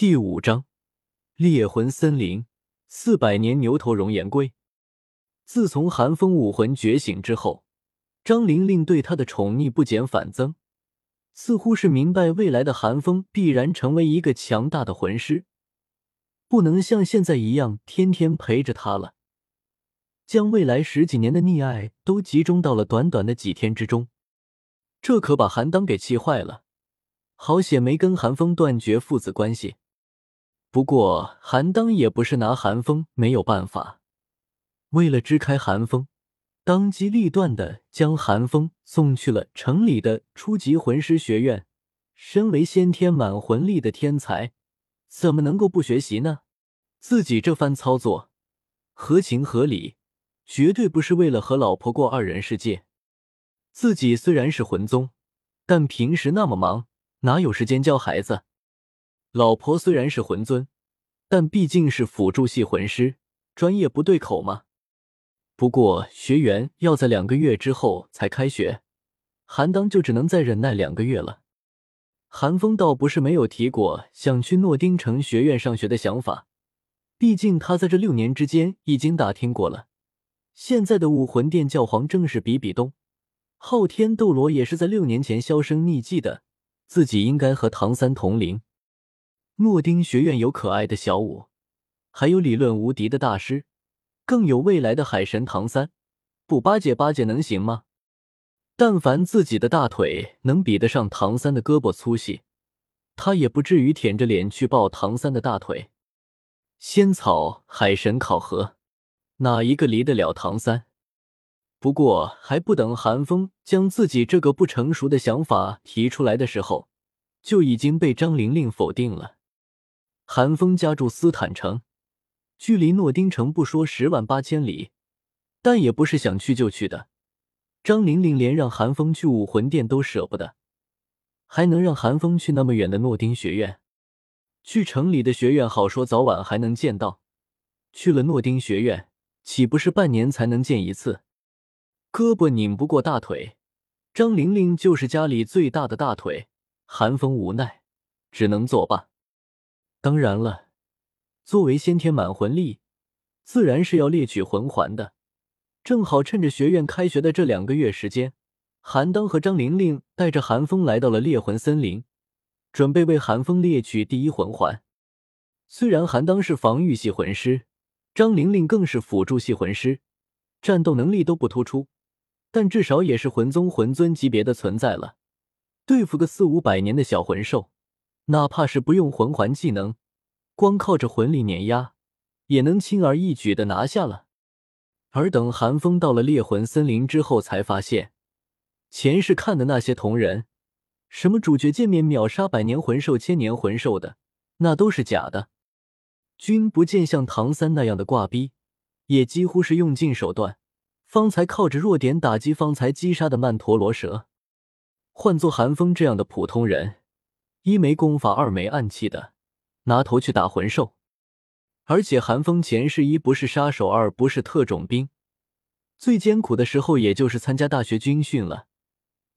第五章，猎魂森林四百年牛头熔岩龟。自从寒风武魂觉醒之后，张玲玲对他的宠溺不减反增，似乎是明白未来的寒风必然成为一个强大的魂师，不能像现在一样天天陪着他了，将未来十几年的溺爱都集中到了短短的几天之中，这可把韩当给气坏了。好险没跟韩风断绝父子关系。不过，韩当也不是拿韩风没有办法。为了支开韩风，当机立断的将韩风送去了城里的初级魂师学院。身为先天满魂力的天才，怎么能够不学习呢？自己这番操作合情合理，绝对不是为了和老婆过二人世界。自己虽然是魂宗，但平时那么忙，哪有时间教孩子？老婆虽然是魂尊，但毕竟是辅助系魂师，专业不对口嘛。不过学员要在两个月之后才开学，韩当就只能再忍耐两个月了。韩风倒不是没有提过想去诺丁城学院上学的想法，毕竟他在这六年之间已经打听过了，现在的武魂殿教皇正是比比东，昊天斗罗也是在六年前销声匿迹的，自己应该和唐三同龄。诺丁学院有可爱的小舞，还有理论无敌的大师，更有未来的海神唐三，不巴结巴结能行吗？但凡自己的大腿能比得上唐三的胳膊粗细，他也不至于舔着脸去抱唐三的大腿。仙草海神考核，哪一个离得了唐三？不过还不等韩风将自己这个不成熟的想法提出来的时候，就已经被张玲玲否定了。韩风家住斯坦城，距离诺丁城不说十万八千里，但也不是想去就去的。张玲玲连让韩风去武魂殿都舍不得，还能让韩风去那么远的诺丁学院？去城里的学院好说早晚还能见到，去了诺丁学院，岂不是半年才能见一次？胳膊拧不过大腿，张玲玲就是家里最大的大腿，韩风无奈，只能作罢。当然了，作为先天满魂力，自然是要猎取魂环的。正好趁着学院开学的这两个月时间，韩当和张玲玲带着韩风来到了猎魂森林，准备为韩风猎取第一魂环。虽然韩当是防御系魂师，张玲玲更是辅助系魂师，战斗能力都不突出，但至少也是魂宗魂尊级别的存在了。对付个四五百年的小魂兽。哪怕是不用魂环技能，光靠着魂力碾压，也能轻而易举的拿下了。而等寒风到了猎魂森林之后，才发现前世看的那些同人，什么主角见面秒杀百年魂兽、千年魂兽的，那都是假的。君不见像唐三那样的挂逼，也几乎是用尽手段，方才靠着弱点打击方才击杀的曼陀罗蛇。换做寒风这样的普通人。一没功法，二没暗器的，拿头去打魂兽。而且寒风前世一不是杀手，二不是特种兵，最艰苦的时候也就是参加大学军训了，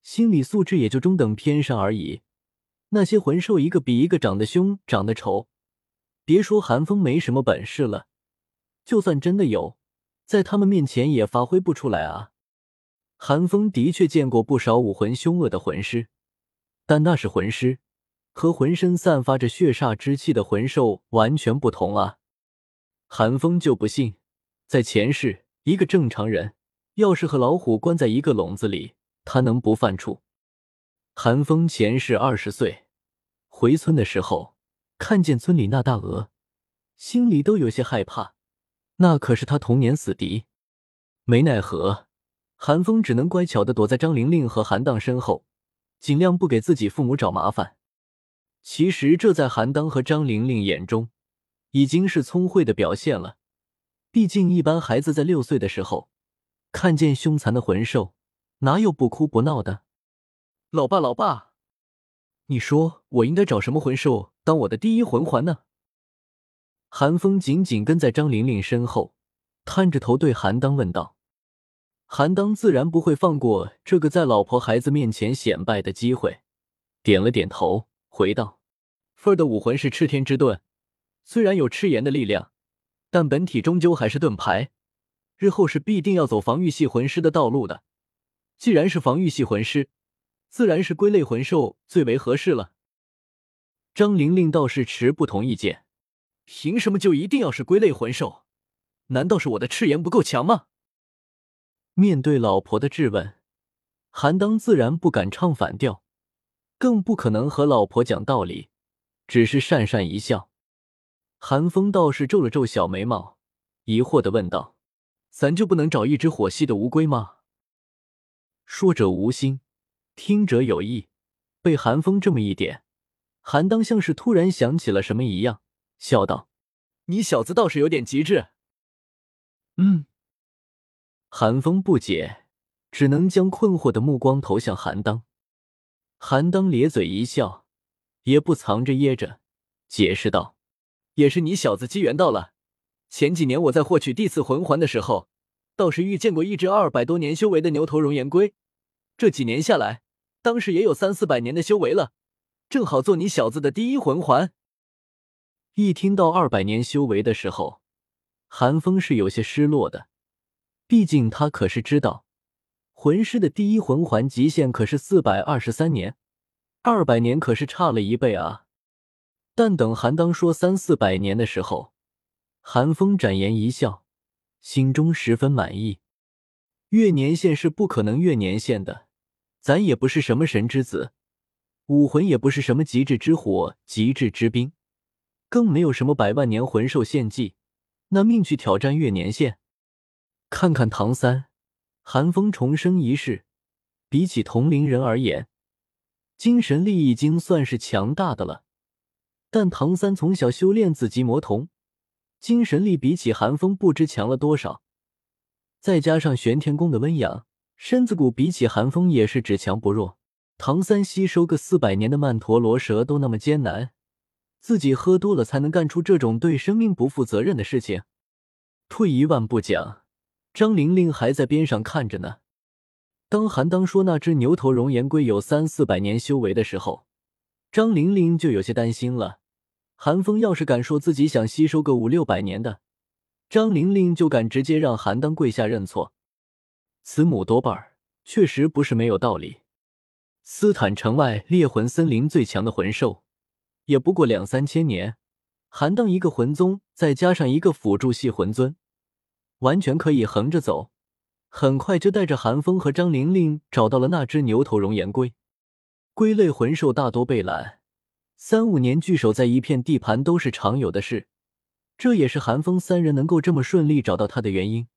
心理素质也就中等偏上而已。那些魂兽一个比一个长得凶，长得丑，别说寒风没什么本事了，就算真的有，在他们面前也发挥不出来啊。寒风的确见过不少武魂凶恶的魂师，但那是魂师。和浑身散发着血煞之气的魂兽完全不同啊！寒风就不信，在前世，一个正常人要是和老虎关在一个笼子里，他能不犯怵？寒风前世二十岁，回村的时候，看见村里那大鹅，心里都有些害怕，那可是他童年死敌。没奈何，寒风只能乖巧的躲在张玲玲和韩荡身后，尽量不给自己父母找麻烦。其实这在韩当和张玲玲眼中，已经是聪慧的表现了。毕竟一般孩子在六岁的时候，看见凶残的魂兽，哪有不哭不闹的？老爸，老爸，你说我应该找什么魂兽当我的第一魂环呢？韩风紧紧跟在张玲玲身后，探着头对韩当问道。韩当自然不会放过这个在老婆孩子面前显摆的机会，点了点头。回道：“凤儿的武魂是赤天之盾，虽然有赤炎的力量，但本体终究还是盾牌，日后是必定要走防御系魂师的道路的。既然是防御系魂师，自然是归类魂兽最为合适了。张玲玲倒是持不同意见，凭什么就一定要是归类魂兽？难道是我的赤炎不够强吗？面对老婆的质问，韩当自然不敢唱反调，更不可能和老婆讲道理，只是讪讪一笑。韩风倒是皱了皱小眉毛，疑惑的问道：“咱就不能找一只火系的乌龟吗？”说者无心，听者有意。被韩风这么一点，韩当像是突然想起了什么一样，笑道：“你小子倒是有点机智。”嗯。韩风不解，只能将困惑的目光投向韩当。韩当咧嘴一笑，也不藏着掖着，解释道：“也是你小子机缘到了。前几年我在获取第四魂环的时候，倒是遇见过一只二百多年修为的牛头熔岩龟。这几年下来，当时也有三四百年的修为了，正好做你小子的第一魂环。”一听到二百年修为的时候，韩风是有些失落的。毕竟他可是知道，魂师的第一魂环极限可是四百二十三年，二百年可是差了一倍啊！但等韩当说三四百年的时候，韩风展颜一笑，心中十分满意。越年限是不可能越年限的，咱也不是什么神之子，武魂也不是什么极致之火、极致之冰，更没有什么百万年魂兽献祭，那命去挑战越年限。看看唐三，寒风重生一世，比起同龄人而言，精神力已经算是强大的了。但唐三从小修炼紫极魔瞳，精神力比起寒风不知强了多少。再加上玄天宫的温养，身子骨比起寒风也是只强不弱。唐三吸收个四百年的曼陀罗蛇都那么艰难，自己喝多了才能干出这种对生命不负责任的事情。退一万步讲。张玲玲还在边上看着呢。当韩当说那只牛头熔岩龟有三四百年修为的时候，张玲玲就有些担心了。韩风要是敢说自己想吸收个五六百年的，张玲玲就敢直接让韩当跪下认错。慈母多半儿确实不是没有道理。斯坦城外猎魂森林最强的魂兽，也不过两三千年。韩当一个魂宗，再加上一个辅助系魂尊。完全可以横着走，很快就带着韩风和张玲玲找到了那只牛头熔岩龟。龟类魂兽大多被拦，三五年聚首在一片地盘都是常有的事，这也是韩风三人能够这么顺利找到它的原因。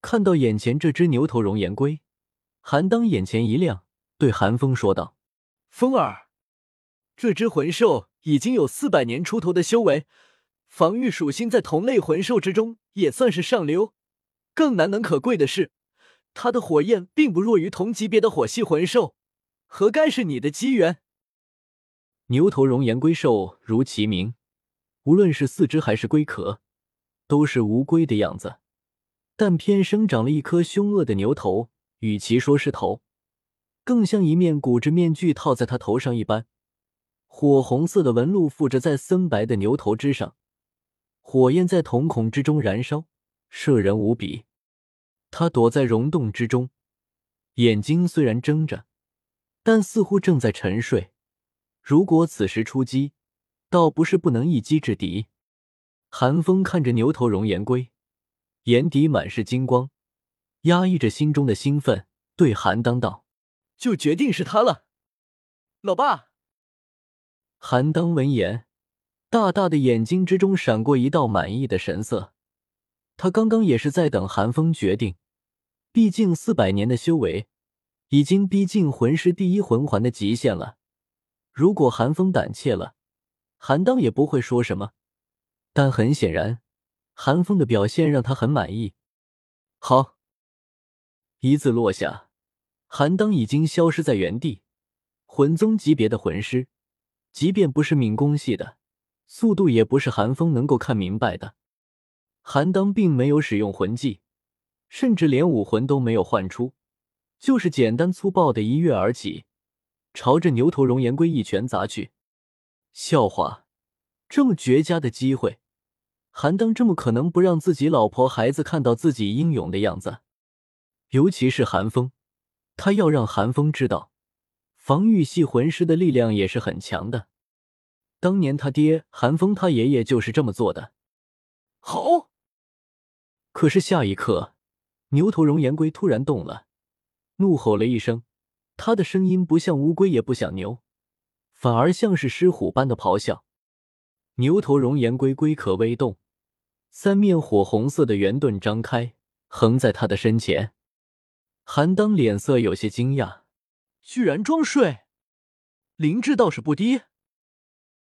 看到眼前这只牛头熔岩龟，韩当眼前一亮，对韩风说道：“风儿，这只魂兽已经有四百年出头的修为。”防御属性在同类魂兽之中也算是上流，更难能可贵的是，它的火焰并不弱于同级别的火系魂兽，何该是你的机缘？牛头熔岩龟兽如其名，无论是四肢还是龟壳，都是乌龟的样子，但偏生长了一颗凶恶的牛头，与其说是头，更像一面骨质面具套在它头上一般，火红色的纹路附着在森白的牛头之上。火焰在瞳孔之中燃烧，摄人无比。他躲在溶洞之中，眼睛虽然睁着，但似乎正在沉睡。如果此时出击，倒不是不能一击制敌。寒风看着牛头熔岩龟，眼底满是金光，压抑着心中的兴奋，对韩当道：“就决定是他了，老爸。”韩当闻言。大大的眼睛之中闪过一道满意的神色，他刚刚也是在等寒风决定。毕竟四百年的修为已经逼近魂师第一魂环的极限了。如果寒风胆怯了，韩当也不会说什么。但很显然，韩风的表现让他很满意。好，一字落下，韩当已经消失在原地。魂宗级别的魂师，即便不是敏攻系的。速度也不是寒风能够看明白的。韩当并没有使用魂技，甚至连武魂都没有唤出，就是简单粗暴的一跃而起，朝着牛头熔岩龟一拳砸去。笑话，这么绝佳的机会，韩当这么可能不让自己老婆孩子看到自己英勇的样子？尤其是韩风，他要让韩风知道，防御系魂师的力量也是很强的。当年他爹韩风他爷爷就是这么做的。好，可是下一刻，牛头熔岩龟突然动了，怒吼了一声，他的声音不像乌龟，也不像牛，反而像是狮虎般的咆哮。牛头熔岩龟龟壳微动，三面火红色的圆盾张开，横在他的身前。韩当脸色有些惊讶，居然装睡，灵智倒是不低。